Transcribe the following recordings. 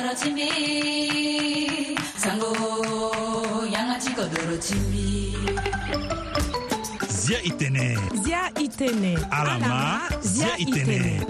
떨어짐이 상고 양아치고 떨어짐이 Zia itene. Zia itene. Alama, Zia itene.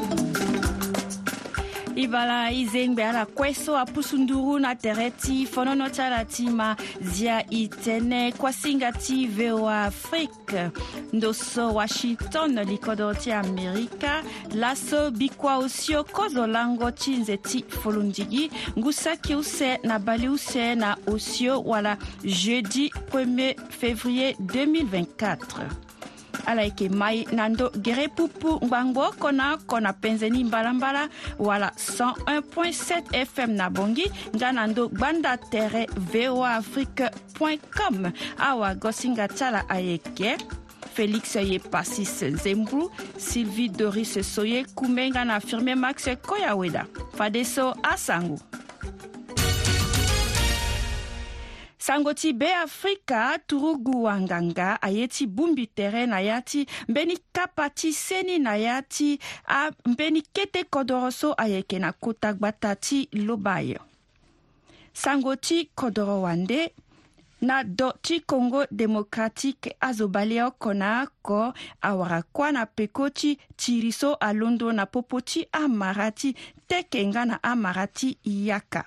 i bala i zen be ala kueso apusu nduru na tere ti fonono ti ala ti ma zia i tënë kuasinga ti voa afrique ndo so washington likodo ti amerika laso bikua usio kozo lango ti nze ti folondigi ngu saki use na bali use na usio wala jeudi 1er février 2024 ala yeke mai na ndö gere pupu ngbangboro kona kona penzeni mbalambala wala 101.7 fm na bongi nga na ndö gbanda tere voa afrique com awagosinga tiala ayeke félix ye pasis zembru sylvie doris soye kumenga na firmé max koyaweda fade so asango sango ti be afrika turugu wanganga aye ti bungbi tere na ya ti mbeni kapa ti seni na ya ti ambeni kete kodro so ayeke na kota gbata ti loba ayo sango ti kodro wande na do ti congo démocratique azo bale oko na oko awara kuâ na peko ti tiri so alondo na popo ti amara ti tekenga na amara ti yaka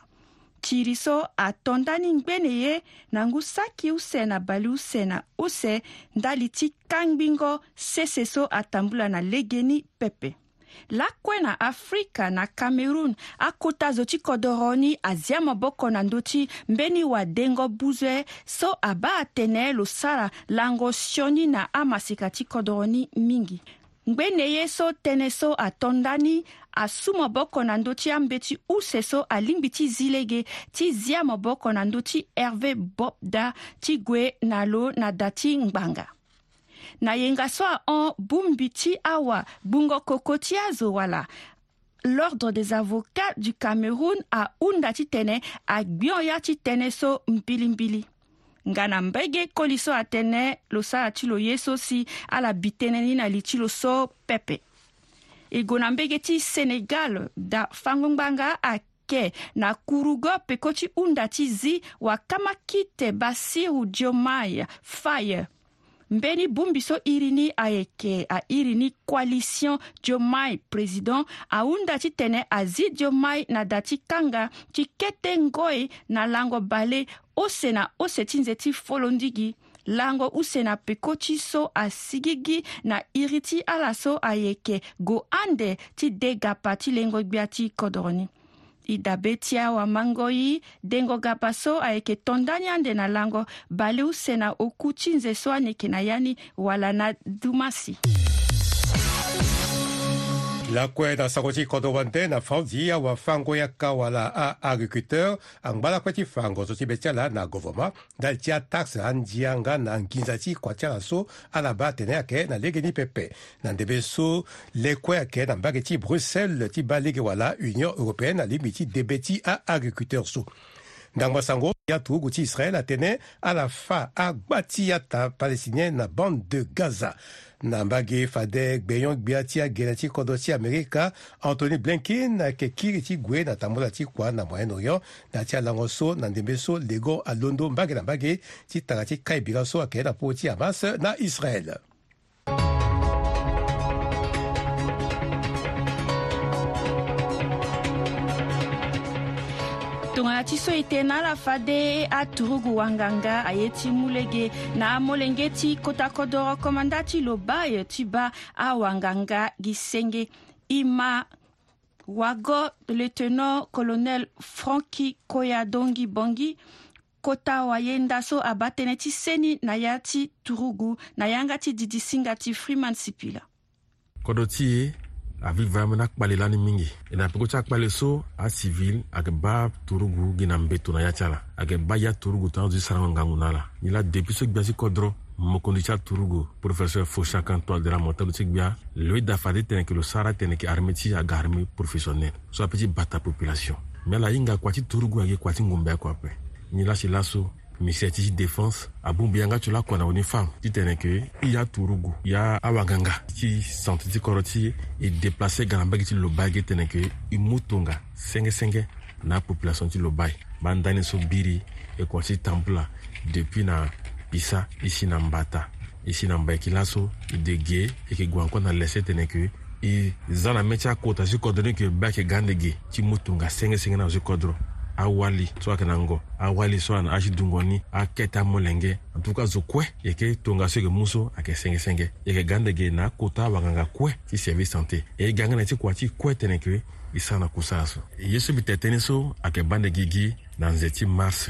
tiri so atondani ngbene ye na ngu saki use na bale use na use ndali ti kangbingo sese so atambula na lege ni pepe lakue na afrika na cameroun akota zo ti kodro ni azia maboko na ndö ti mbeni wadengo buzue so abâ atene lo sara lango sioni na amasika ti kodro ni mingi ngbene ye so tënë so atondani asu maboko na ndö ti ambe ti useso alingbi ti zi lege ti zia maboko na ndö ti herve bobda ti gue na lo na da ti ngbanga na yenga so ahon bongbi ti awa gbungo koko ti azo wala l'ordre des avocats du cameroun ahunda ti tene agbion ya ti tënë so mbilimbili nga na mbege koli so atënë lo sara ti lo ye so si ala bi tënë ni na li ti lo so pepe e gue na mbege ti senegal dafangongbanga ayeke na kurugo peko ti hunda ti zi wakama kite basiru diomaye faye mbeni bongbi so iri ni ayeke airi ni coalition diomaye président ahunda ti tene azi diomaye na da ti kanga ti kete ngoi na lango bale ose na ose ti nze ti folondigi lango usena pikoti so asigi gi na iri ti ala so ayeke gue ande ti degapa ti lengo gbia ti kodroni i dabe ti awamango ye dengo gapa so ayeke tondani ande na lango bale use na oku ti nze so ayeke na ya ni wala na duma si Lakwe da sakoji kodowante na fauzi ya wafango ya kawala a agriculteur angbala kweti fango so tibetyala na govoma da tia taxe andianga na nginza ti kua tiara so ala ba atene ayeke na lege ni pepe na ndebe so lekue ayeke na mbage ti bruxelles ti ba lege wala union européenne na limi ti debe ti aagriculteur so ndangba sango ya tuhuguti israel atene ala fa agbati ya ta palestinien na bande de gaza na mbage fade gbeyon gbia ti agena ti kodro ti amerika anthony blinken ayeke kiri ti gue na tamula ti kua na moyen orient na ti alango so na ndembe so lego alondo mbage na mbage ti tanga ti ka e bira so ayeke ye na po ti hamas na israel tongana ti so e tene na ala fade aturugu wanganga aye ti mu lege na amolenge ti kota kodro komanda ti lo ba ayo ti ba awanganga gi senge i ma wago lieutenant colonel franki koyadongi bongi kota wayenda so aba tënë ti seni na ya ti turugu na yanga ti didi singa ti freeman sipila kodro ti avi vayamu ni akpali la ni mingi e na peko ti akpali so asivil ayeke ba torugu gi na mbe tongana ya ti ala ayeke ba ya torugu tongazo ti sarango ngangu na ala ni la depuis so gbia si kodro mokondi ti aturugu professeur fauchakan toadera motalu ti gbia lui dafa ti tene yeke lo sara tene yeke armé ti aga armé professionnel so apeut ti bata population me ala hinga kua ti torugu ayeke kua ti ngombe akue ape ni la si laso misɛtisi défense abunbiyanga cola kɔna o ni fam ti tɛnɛ ke i y'a turugu i y'a awaganga ti santi ti kɔrɔ ti i déplacé ganabagi ti lobagi tɛnɛ ke i mu tonga sɛngɛsɛngɛ n'a population ti lobai b'an dani so biri quartier tanpula depuis na Pisa ici nambata na nbata i si na nba i kila so i ke guan kɔna lɛsɛ tɛnɛ ke zana mɛ kota si kɔdɔni ke bɛ ke gan dege ti mu tonga cinq, na o awali so ayeke na ngo awali so ayeke na azi dungoni ake ti amolenge en tout cas zo kue yeke tongaso yeke mu so ayeke sengesenge yeke ga ndenge na akota awanganga kue ti service santé e ga ngana ti kua ti kue tene yeke e sara na kusa so e ye so mbi tetëni so ayeke ba ndenge gi na nze ti mars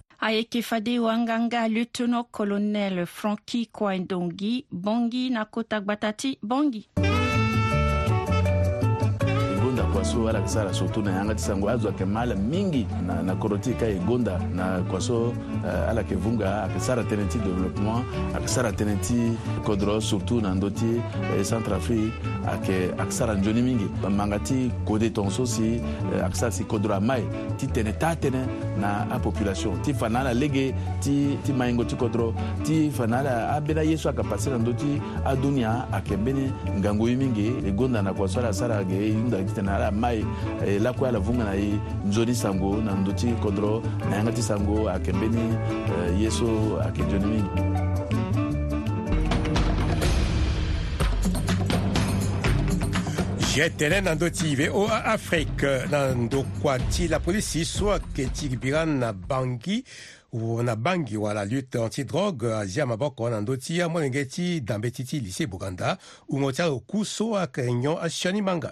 Ayekifade wanganga lieutenant colonel Frankie Kwaindongi Bongi na Kota Bongi kwaso alakisala surtout na ye anga ti sango azwake mala mingi na, na koro ti e ka e gonda na kwaso uh, ala yeke vunga ayeke sara tënë ti développement ayeke sara tënë ti kodro surtout na ndö ti eh, centre afrique ayeke ayeke sara nzoni mingi manga ti kodé tongaso si eh, ayeke sara si kodro amae ti tene taa tënë na apopulation ti fa na ala lege ti, ti maingo ti kodro ti fa na ala ambeni ayeso ayeke passe na ndö ti adunia ayeke mbeni ngangu ye mingi e gonda na kwaso ala sara ayeke hunda tene ala ya mai elako eh, ya lavunga na ye nzoni sango na ndö ti kodro na yanga ti sango ayeke mbeni ye so ayeke nzoni mingi ye tënë na ndö ti yve o afrique na ndokua ti lapolisi so ayeke ti gbira na bangi na bangi wala lutte antidrogue azia maboko na ndö ti amolenge ti dambe ti ti lycée buganda hungo ti ayeke ku so ayeke nyon asiani manga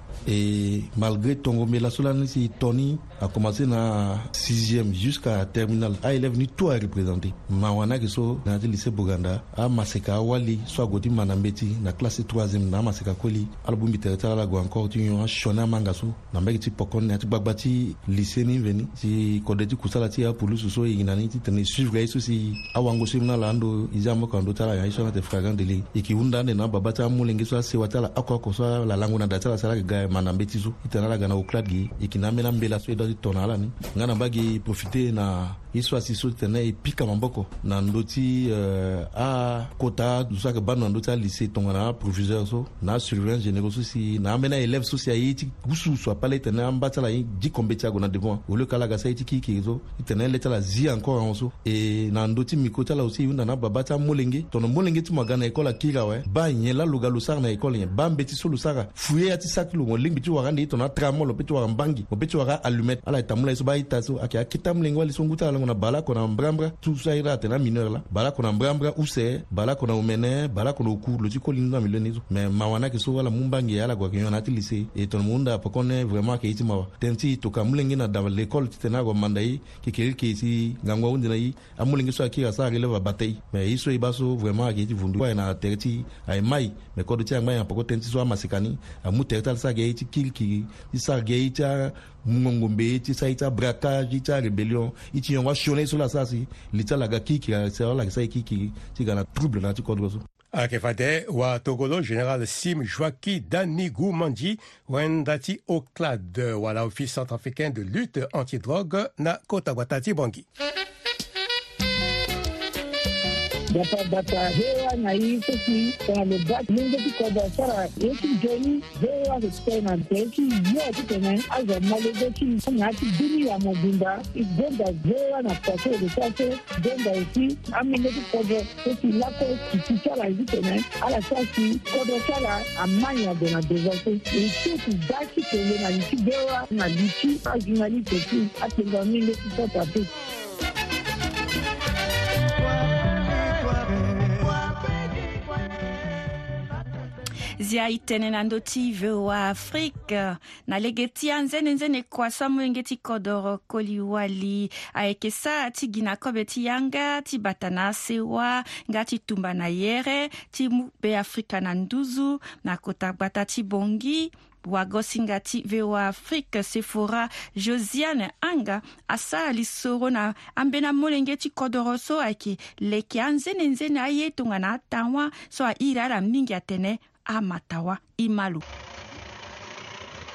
et malgré tongo mais la solani si Tony a commencé na 6e jusqu'à terminal a ah, élève ni tout a représenté mawana ke so na ti lycée Buganda a maseka wali so agoti manambeti na classe 3e na maseka koli album bitere tara la go encore ti yon shona manga so na mbeki ti pokon na ti gbagba ti lycée ni veni si kode ti kusala ti apulu so so yina ni ti tene suivre ye so si awango so na la ndo izamo kan do tara ya iso na te fragan dele ikihunda ne na baba ta mulenge so asewa tala akwa ko so la lango na datala sala ga manda mbe ti zo i tene ala ga na oklat ge e yeke na ambeni ambela so e da ti tongana ala ni nga na mbage profite na i so asi so tene e pika maboko na ndö ti uh, akota dusu ayeke ba na ndö ti alycée tongana aproviseur so na asurveillant généraux so si na ambeni aélève so si aye ti gusugusu apale e tene amba ti ala ye gi kombe ti ago na devant au lieu ke alaga si aye ti kiikiri so e tene le ti ala zi encore ahon so e na ndö ti miko ti ala aussi hunda na ababa ti amolenge tongana molenge ti mo aga na école akiri awe ba nyen la lo ga lo sara na école nyen ba mbe ti so lo sara fue ya ti saki lo mo lingbi ti wara nde ye tongana atramol mo peut ti wara mbangi mo peut ti wara allumette ala e ta mu la ye so ba aita so ayeke akita mu lenge wale so ngu ti ala ŋɔnɔ bala kɔnɔ nbrambra tusayira atɛna mineur la bala kɔnɔ nbrambra usɛ bala kɔnɔ o mɛnɛ bala kɔnɔ o ku loti koli nina milio nizo mɛ mawana ke so wala mun bange ala gwa ke ɲɔna ati lise e tɔnɔ mun da pɔkɔnɛ vraiment ke iti mawa tɛnti to ka mulenge na dava l'école titɛna gɔ manda yi ke keri ke isi gangwa wundina yi a mulenge so a ke ka sa releva batɛyi mɛ i so i b'a so vraiment ke iti vundu kɔ ayina tɛgɛ ti a ye mayi mɛ kɔdu ti a ŋma yan pɔkɔ tɛnti so a masikani a mu tɛgɛ ta ali sa ke iti kirikiri i sa ke iti a mungongombe ti sara i ti abraquage i ti arébellion i ti yongwa la si kiki sara lage sara e kiki ti na trouble na ti kodro so ayeke fade watogolo général sim joaki danigu mandi wenda ti oclad wala office centrafricain de lutte antidrogue na kota gua ta ti bongi data hewa na hii sisi kuna lobat mungu tikoba sara yeki joni hewa experiment yeki yo tutene aza malezo ki na ati dini ya mobimba igonda hewa na kwaso resase gonda esi amile tikoba esi lako kiti sara izi tene ala sasi kodo sara amani ya dona devase esi ti daki tele na liti hewa na liti ajunali teki atenga mile tisota peki izia itene na ndö ti voa afrique na lege ti anzene nzene kua so amöngê ti kodro koliwali ayeke sara ti gi na kobe ti yanga ti bata na asewa nga ti tumba na yere ti mu beafrika na nduzu na kota gbata ti bongi wagosinga ti voa afrique sephora josiane anga asara li soro na ambeni amolenge ti kodro so ayeke leke anzene nzene aye tongana atanwa so airi ala mingi atene Amatawa Imalu.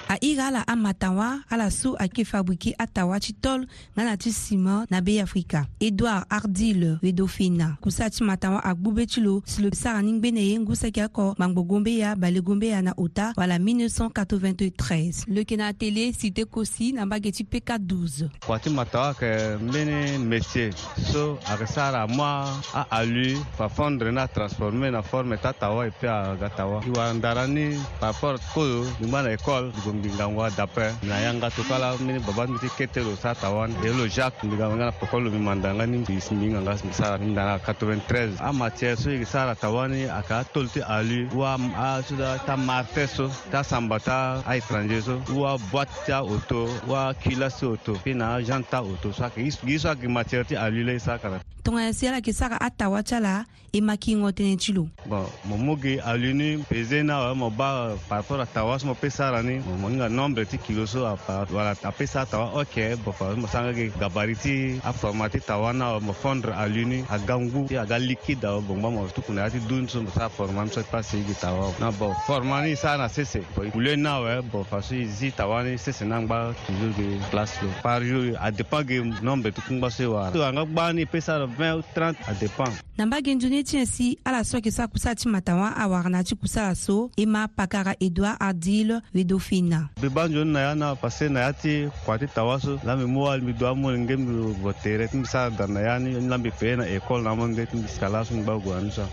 airi ala amatan wa ala so ayeke fabrike ata ti tol nga na ti sima na be afrika édouard ardile redofena kusa ti matan wa agbu be ti lo si lo sara ni ngbene ye ngu seki oko gbangbogo mbeya balego mbeya na ota wala 1993 leke na atele cité kosi na mbage ti pk 12 kua ti matan wa yeke mbeni métier so ayeke sara amû aalu fafondre na transforme na forme ti ata wa e peut aga ta wa e wara ndara ni par rapport koyo lingba na école mbigango dape na yanga tokala mini baba miti kete lo sa tawana de lo jacques mbigango ngana pokol lo mi mandanga ni mbisi mbinganga misara mi ndanga 93 amatiɛ so yeke sara tawani aka toli ti alu wa so da ta martɛ so ta samba ta aétranger so wa boîte ti auto wa kila si auto mpe na agent ta auto so ayeke gi so ayeke matière ti alu la ye sara kala tongaya sela ke saka atawa ti ala e makingo tënë ti lo bon mo mu gi alue ni peze ni awe mo ba par rapport atawa so mo pesa ara ni mo hinga nombre ti kilo so wala apesa atawa oke bo par mo sanga gi gabari ti aforma ti tawa ni awe mo fondre alue ni aga ngu ti aga liquide awe gbongba mo tukuna ya ti duni so mo sara forma ni so ti pasi gi tawa na bon forma ni sara na sese ulue ni awe bo fa so e zi tawa ni sese ni angba toujours gi place lo par jour adépend gi nombre ti kungba so e wara so anga gba ni pesa 20 ou 30, ça dépend. Namba tiens si à la soie que ça kusa timatawa, à Warnati, kusa Emma Pakara Edouard Adil, Nayana, passé Nayati, Kwati Tawaso, la voter, Lambi Pena, école, un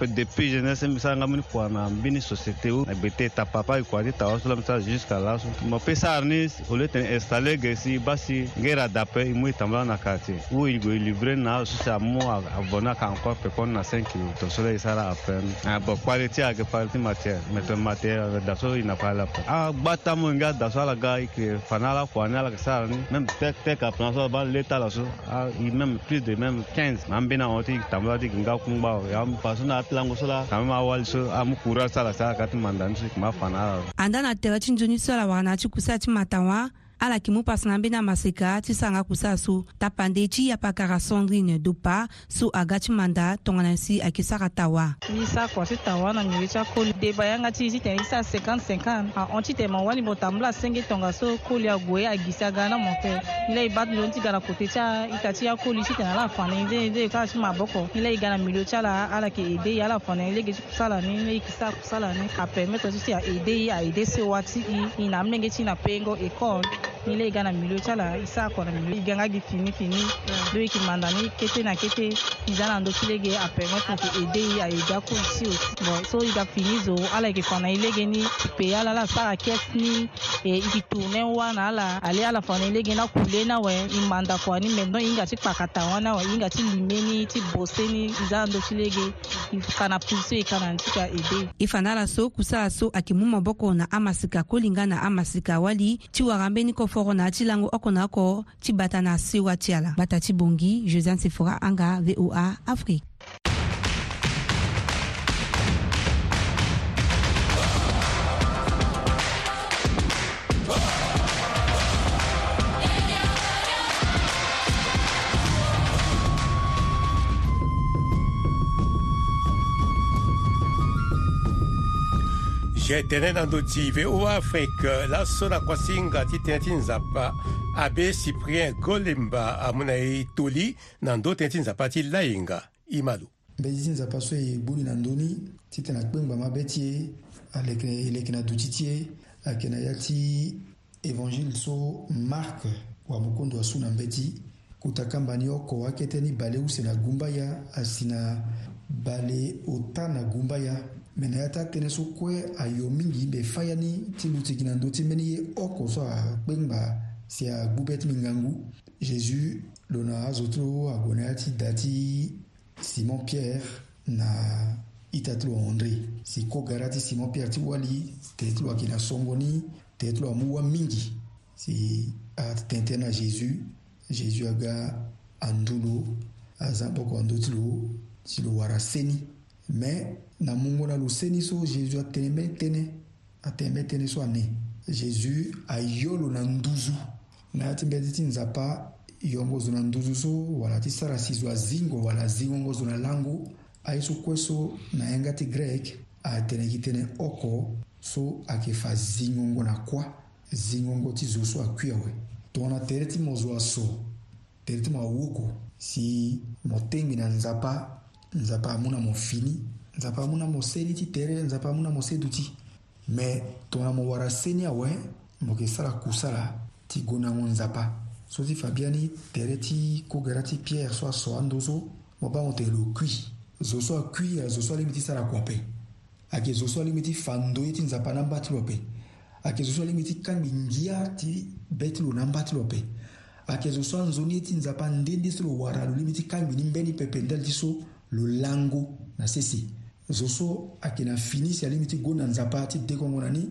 Depuis jeunesse, Kwana, Société, ta papa, Kwati Tawaso, jusqu'à là. au lieu moi. abonné à encore répondre à 5 kilos. Tout cela, il sera à peine. Ah, bon, qualité avec ah, partie matière. Mais le matière, d'asso, il n'a pas la peine. Ah, bata mon gars, d'asso, la gars, il fana la fois, la ça, même tec, tec, après ça, bah, l'état là, ah, il même plus de même 15. Mam bien en tic, t'as mal dit, gars, kumba, yam, passons à Atlango, cela, quand même, à Wal, ce, à Moukura, ça, la ah, ça, quand tu m'en donnes, ma fana. Andana, t'es là, tu ne donnes pas la wana, tu cousses, tu m'attends, ala yeke mu pasina ambeni amaseka ti so anga kusa so tapande ti yapakara sandrine dopa so aga ti manda tongana si ayeke sara tawa mi sakua ti tawa na ngeri ti akoli deba yanga ti ti tene ti so a50 ahon ti tene mo wani mo tambula asenge tongaso koli ague agisi aga na mo te ni la e ba ti loni ti ga na kote ti ahita ti akoli ti tene ala afani nzene nzene kala ti maboko ni la e ga na milio ti ala ala yeke ede ye ala afani ni la yeke ti kusa la ni ni la yeke si akusa la ni apermetre ti ti aede ye aede sewa ti i i na amenge ti na pengo école ile i e kana milio tsala i saa kɔrɔ milio i ganga gi fini fini do i k'i mandani kete na kete i zana ndo kile ge a permettre que aide i a ida ko si o bon so i ka fini zo ala i k'i fana i lege ni pe ala la saa kes ni e k'i tourne wa na ala ale ala fana i lege na kule na wɛ i manda kɔ ni maintenant i ti kpakata wa na wɛ ti lime ni ti bose ni i zana ndo kile ge i kana pulse i kana ti ka aide i fana la so kusa so a k'i mun na amasika masika ko na a wali ti waga mbeni kɔ forona ti lango oko na oko ti bata na se wa ti ala bata ti bongi josiane sefora anga voa afrique ge tene na ndö ti voa afrique laso na kuasinga ti tënë ti nzapa abe cyprien golemba amû na e toli na ndö tënë ti nzapa ti laenga i ma lo mbeti ti nzapa so e gbuni na ndöni titene akpengba mabe ti e aleke eleke na duti ti e ayeke na ya ti évangile so mark wamukondo asu na mbe ti kuta kamba ni oko akete ni bale use na gumba ya asi na bale ota na gumba ya mɛnɛyata kɛnɛso kɔɛ a yo min gi bɛ faya ni ti lutigina do ti mɛni ye ɔ kosɔ a kpengba si a gbubɛ ti min gangu jezu lo na azotro agonaya ti da ti simon pierre na ita ti lo andre si kogara ti simon pierre ti wali tene ti lo ayeke na songo ni tene ti lo amu wa mingi si atitente na jésus jésus aga andu lo azia boko andu ti lo si lo wara seni mɛ na mungona lo seni so jésus atene mbɛ tënë atene mbɛ tënë so ane jésus ayɔ lo na nduzu na ya ti mbɛ ti ti nzapa yongo zo na nduzu so wala ti sara si zo azingo wala azingongo zo na lango aye so kue so na yenga ti grek atene gi tënë oko so ayeke fa zingongo na kuâ zingongo ti zo so akui awe tongana tere ti mo zo aso tere ti mo awoko si mo tengi na nzapa nzapa amû na mo fini nzapa amû na mo seli ti tere nzapa amû na mo se duti me tongana mo wara seni awe mo yeke sara kusala ti gue na mo nzapa so ti fa bia ni tere ti kogara ti pierre so aso ando so mo ba mo tene lo kui zo so akui ala zo so alingbi ti sara kua ape ayeke zo so alingbi ti fa ndö ye ti nzapa na mba ti lo ape ayeke zo so alingbi ti kangbi ngia ti be ti lo na mba ti lo ape ayeke zo so anzoni ye ti nzapa ndende so lo wara lo lingbi ti kangbi ni mbeni pependele ti so lolango na sese zo so ayeke na fini si alingbi ti go na nzapa ti dekongo na ni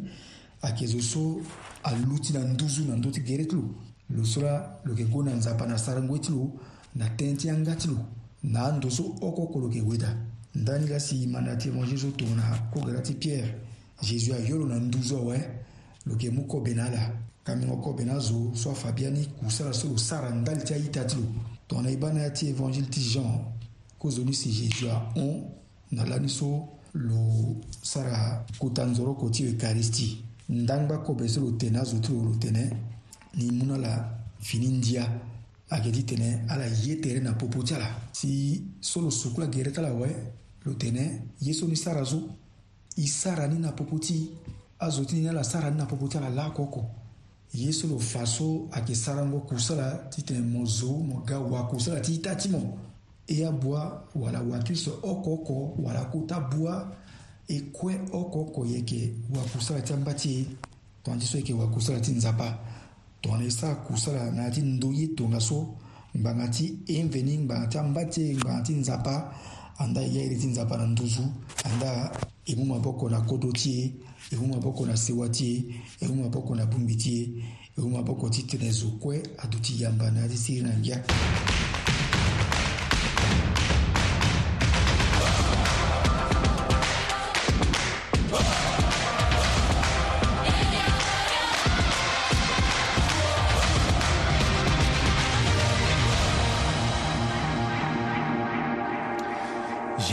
ayeke zo so alu ti na nduzu na ndö ti gere ti lo lo so la lo yeke go na nzapa na sarangoe ti lo na tënë ti anga ti lo na ando so oko lo yeke weda ndani la si ma na ti évangile so tongo na kogara ti pierre jésus ayö lo na nduzu awe eh. lo yeke mu kobe na ala ka mingo kobe na zo so afabia ni kusa la so lo sara ndali ti aita ti lo tongo na ye ba na ya ti évangile ti jean kozongisi jésus ahon na lani so lo sara kuta nzoro kò ti ekaristi ndangba kobe so lo tene azo ti lo lo tene ni mu na ala fini ndia ayeke ti tene ala ye tere na popo ti ala si so lo sukula gere ti ala awe lo tene ye so ni sara so e sara ni na popo ti azo ti ni ala sara ni na popo ti ala laoko oko ye so lo fa so ayeke sara ngo kusa la ti tene mo zo mo ga wa kusa la ti ita ti mo iyabwa wala wakristo okoko wala kutabwa ekue okoko yeke wakusala ti ambâ ti e tongana ti so yeke wakusala ti nzapa tongana e sara kusala na yâ ti ndö ye tongaso so ngbanga ti enveni ngbanga ti ambâ ti e ngbanga ti nzapa andaa e ya iri ti nzapa na nduzu andaa e mu maboko na kodo ti e e mu maboko na sewa ti e e mu maboko na bongbi ti e e mu maboko ti tene zo kue aduti yamba na yâ ti siri na ngia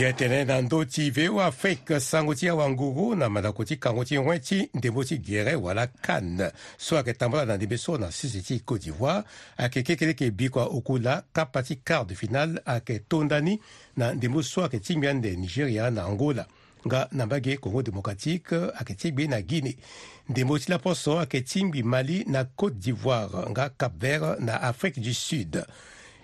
ti tënë na ndö ti VOA afrique sango ti awanguru na mandako ti kango ti huen ti ndembo ti guérin wala kane so ayeke tambula na ndembe so na sisi ti côte d'ivoire ayeke kekele yeke bi kua okula kapa ti quart de finale ayeke tondani na ndembo so ayeke ti gbia ande nigéria na angola nga na mbage congo démocratique ayeke ti gbe na guinée ndembo ti laposo ayeke ti ngbi mali na côte d'ivoire nga cap vert na afrique du sud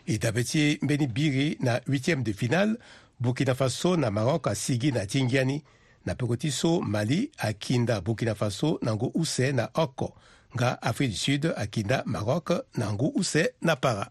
e dabe ti mbeni biri na 8e de finale burkina faso na maroc asigi na ti ngiani na peko ti so mali akinda burkina faso na ngu use na oko nga afrique du sud akinda maroc na ngu use na para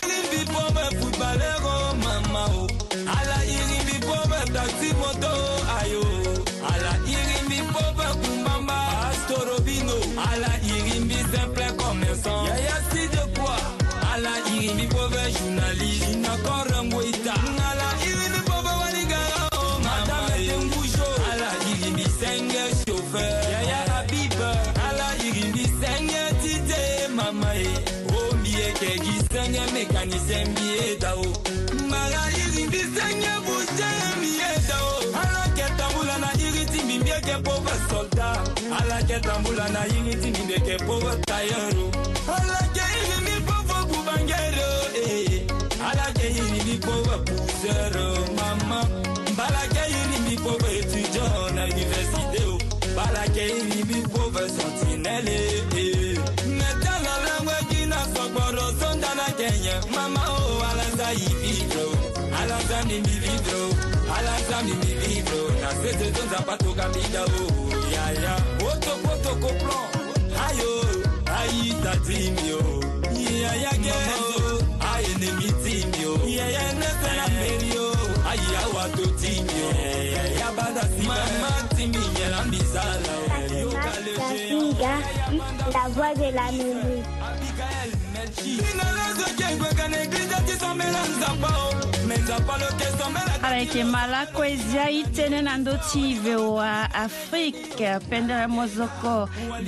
ndeke tambula nayingi ti mindeke po tayoro alakeili mipo voku bangero eh. alakeili mipo bapusero mama balakeili mipo baetudio na université o oh. balakeili mipo basentinele metanga eh. langweki na sogboro sonda na kenya mama o oh, alanza ividro alanza mimividro alanza mimividro na sese tonza patokambida o oh. yaya toko plan ayo ayi ta la de la ayeke ma lako e zia i tënë na ndö ti voa euh, afrique pendere mozoko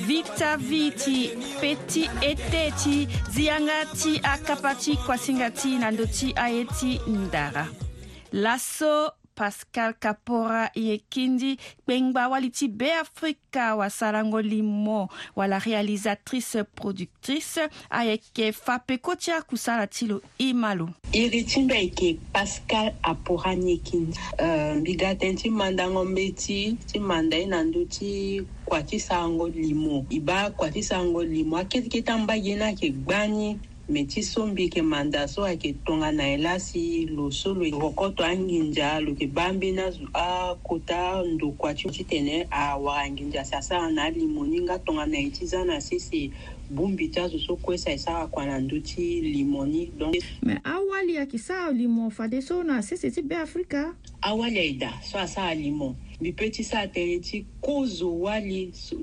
vita vi ti pe ti e tê ti zianga ti akapa ti kuasinga ti na ndö ti aye ti ndara laso pascal kapora ye kindi kpengba wali ti beafrika wasarango li mo wala réalisatrice productrice ayeke yeke fapeko ti akusala ti lo i ma lo iri ti mbe yeke pascal apora ni e kindi uh, mbiga tënë ti mandango mbe ti ti manda ye na ndö ti kua ti sarango li mo e ba kua ti sarango li mo akete kete ambage ni ayeke gba ni mɛ ti son bi yeke manda so ayeke tongana e la si lo so lo oko to anginza lo yeke ba ambeni azo akota ndo kua ti ti tene awara nginza si asara na alimu ni nga tongana e ti za na sese bongbi ti azo so kue si ayeke sara kua na ndö ti limu ni donc me awali ayeke sara limu fade so na sese ti beafrika awali ayeda so asara limu mbi peut ti sâ tënë ti kozo wâ li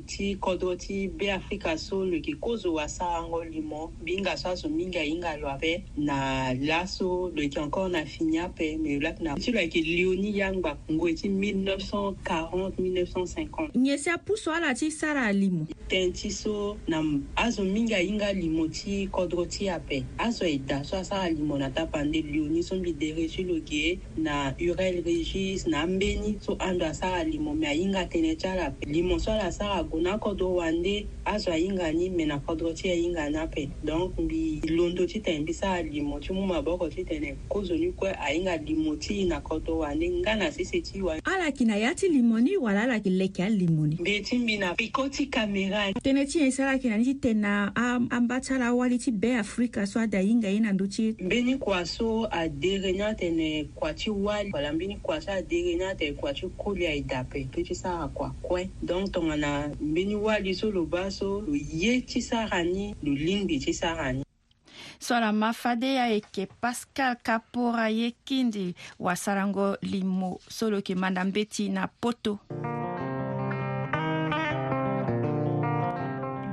ti kodo ti beafrika so lo yeke kozo wasarango li mo mbihinga so azo minga hinga lo ape na la so lo yeke encore na fini ape me lo lape na ti lo yeke léonie yangba ngue ti 1940-1950 nyen si apuso ala ti sara li mo tënë ti so na azo minga hinga li mo ti kodro ti ape azo e da so asara li mo na tapande léonie so mbi dere ti lo yeke na urel régis na ambeni so ando asara sara limo me ahinga tënë ti ala pe limo so ala sara gue na kodro wande azo ahinga ni me na kodro ti ahinga ni ape donc mbi londo ti tene mbi sara limo ti mu maboko ti tene kozo ni kue ahinga limo ti na kodro wande nga na sese ti wa ala yeke na ya ti limo ni wala ala yeke leke alimo ni mbe ti mbi na piko ti kamera ni tënë ti e si ala yeke na ni ti tene na amba ti ala wali ti be afrika so ade ahinga ye na ndö ti mbeni kua so adere ni atene kua ti wali wala mbeni kua so adere ni atene kua ti koli yai dape to ti sara kua kue donc tongana mbeni wali so lo ba so lo ye ti sara ni lo lingbi ti sara ni so na mafade ya yeke pascal kapora ye kindi wasarango li mo so lo yeke manda mbe ti na poto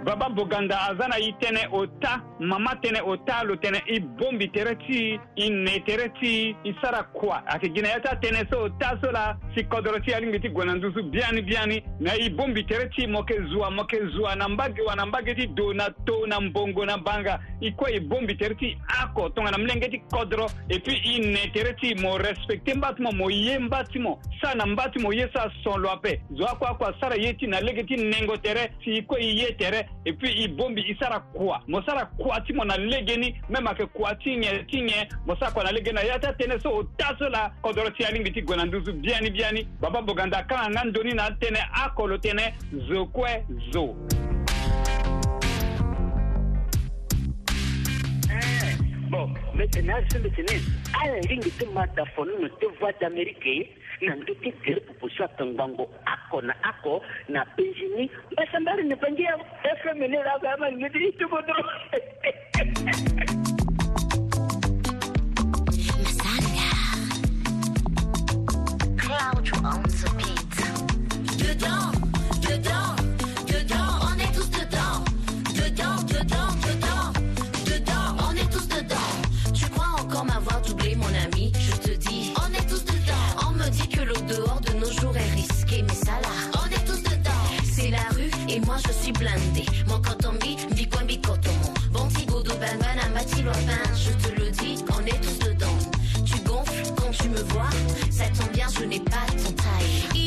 bababoganda aza na ye tënë ota mama tene o talo tene i bombi tere ti i ne tere ti i sara kuwa ayeke gi na ya ti atene so o ta so la si kodro ti alingi ti gue na nduzu biani biani na i bombi tere ti mo yeke zwa mo yeke zwa na mbage wa na mbage ti do na to na mbongo na banga i kue i bombi tere ti ako tongana milenge ti kodro e puis i ne tere ti mo respecte mba ti mo mo ye mba ti mo sara na mba ti mo ye so ason lo ape zo akue akua sara ye ti na lege ti nengo tere si i kue i ye tere e puis i bombi i sara kuwa mo sara kuwa kuati mo na lege ni me ma yeke kuati nyen ti nyen mo sâ kua na lege na ya ti atënë so o da so la kodro ti alingbi ti gue na nduzu biani biani babâ boganda kana nga ndöni na atënë akolo tënë zo kue zo eh, bon maintenant so mbetene ala lingbi ti ma da fo nono ti voix d'amérique eh. nangeti tiri kupusua tongbango ako na ako na penjini basa mbali nipangia fm nilaga ama nimediri tukodo Crouch owns a beat. Dedans, dedans. On est tous dedans. C'est la rue et moi je suis blindé. Mon en mi coton. Bon tigodo, ben ben, à fin Je te le dis, on est tous dedans. Tu gonfles quand tu me vois. Ça tombe bien, je n'ai pas ton taille.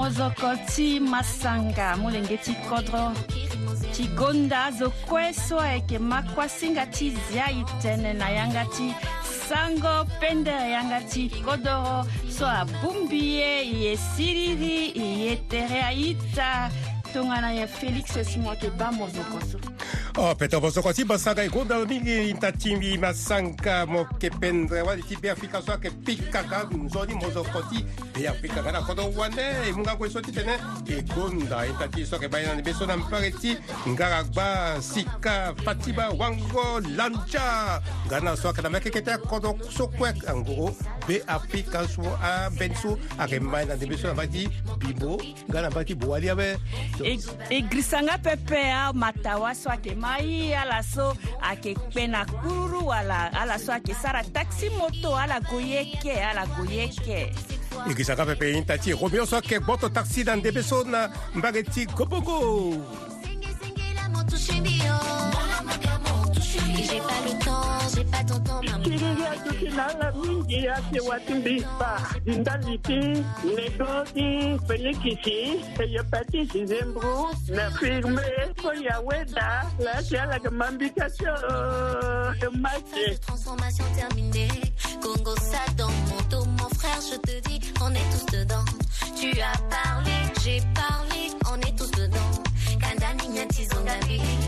mozoko ti masanga molenge ti kodro ti gonda zo kue so ayeke makua singa ti zia e tënë na yanga ti sango pende yanga ti kodro so abungbi ye e ye siriri e ye tere aita tongana ye félix si mo yeke ba mozoko so Oh, peto bozoko ti basanga e kodro mingi na timbi masanga mo kepe ndre wani ti be afika so ayeke pikaka nzoni mozoko ti be apikaka na kodro wande e munga kue so ti tene e gonda e ta ti so ayeke bayena na biso na mpare ti ngara gba sika fatiba wango lanja nga na so ayeke na mekeke ti akodro so kue angoro mpe ah ben. apika ah, so ambeni so ayeke mbai na ndembe so na mbati bimbo nga na mbati bo ali abe e grisa nga pepe amatawa so ayeke ma ye ala so ayeke kpe na kururu ala ala so ayeke sara taxi moto ala go ye ke ala go ye ke e grisa nga pepe ye ti e go mio so ayeke gboto taxi na ndembe so na mbage ti gobogo J'ai pas le temps, j'ai pas ton temps, maman. Transformation terminée, Congo dans mon dos, mon frère, je te dis, on est tous dedans. Tu as parlé, j'ai parlé, on est tous dedans. Kandani,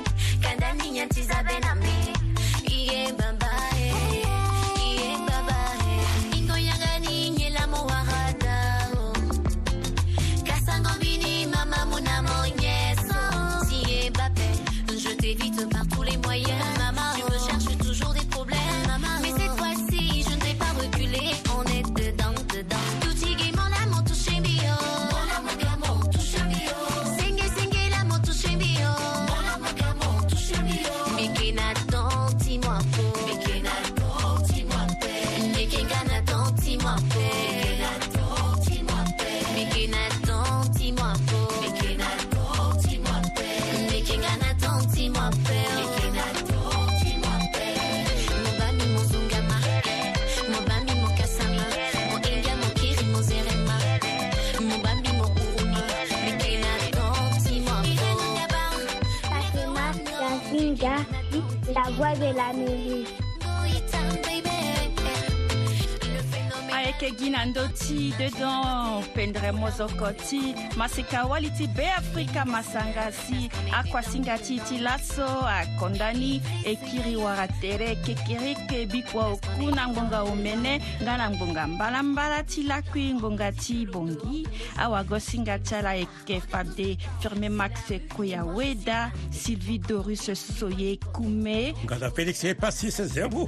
gi na ndö ti dedon pendre mozoko ti masika wali ti be afrika masanga si akuasinga ti ti laso akonda ni e kiri wara tere kekereke bikua oku na ngbonga omene nga na ngbonga mbalambala ti lakui ngbonga ti bongi awago singa ti ala e yeke fade ferme max koya weda sylvie dorus soye kume ngala félix e pasi 0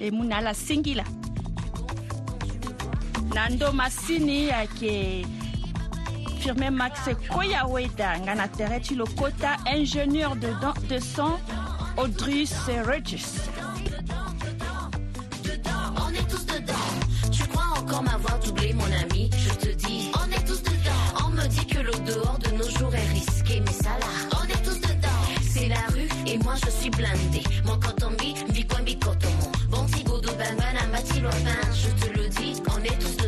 e mû na ala singila nando masini yake euh, firme max koyaweda nga na tere Kota, ingénieur de, don, de son Audris regis on est tous dedans. Tu crois encore m'avoir doublé, mon ami Je te dis, on est tous dedans. On me dit que le dehors de nos jours est risqué, mais ça là, on est tous dedans. C'est la rue et moi je suis blindé. Mon cotombi, mi bikotomo. Bon tigodou, bangana, matilo, je te le dis, on est tous dedans.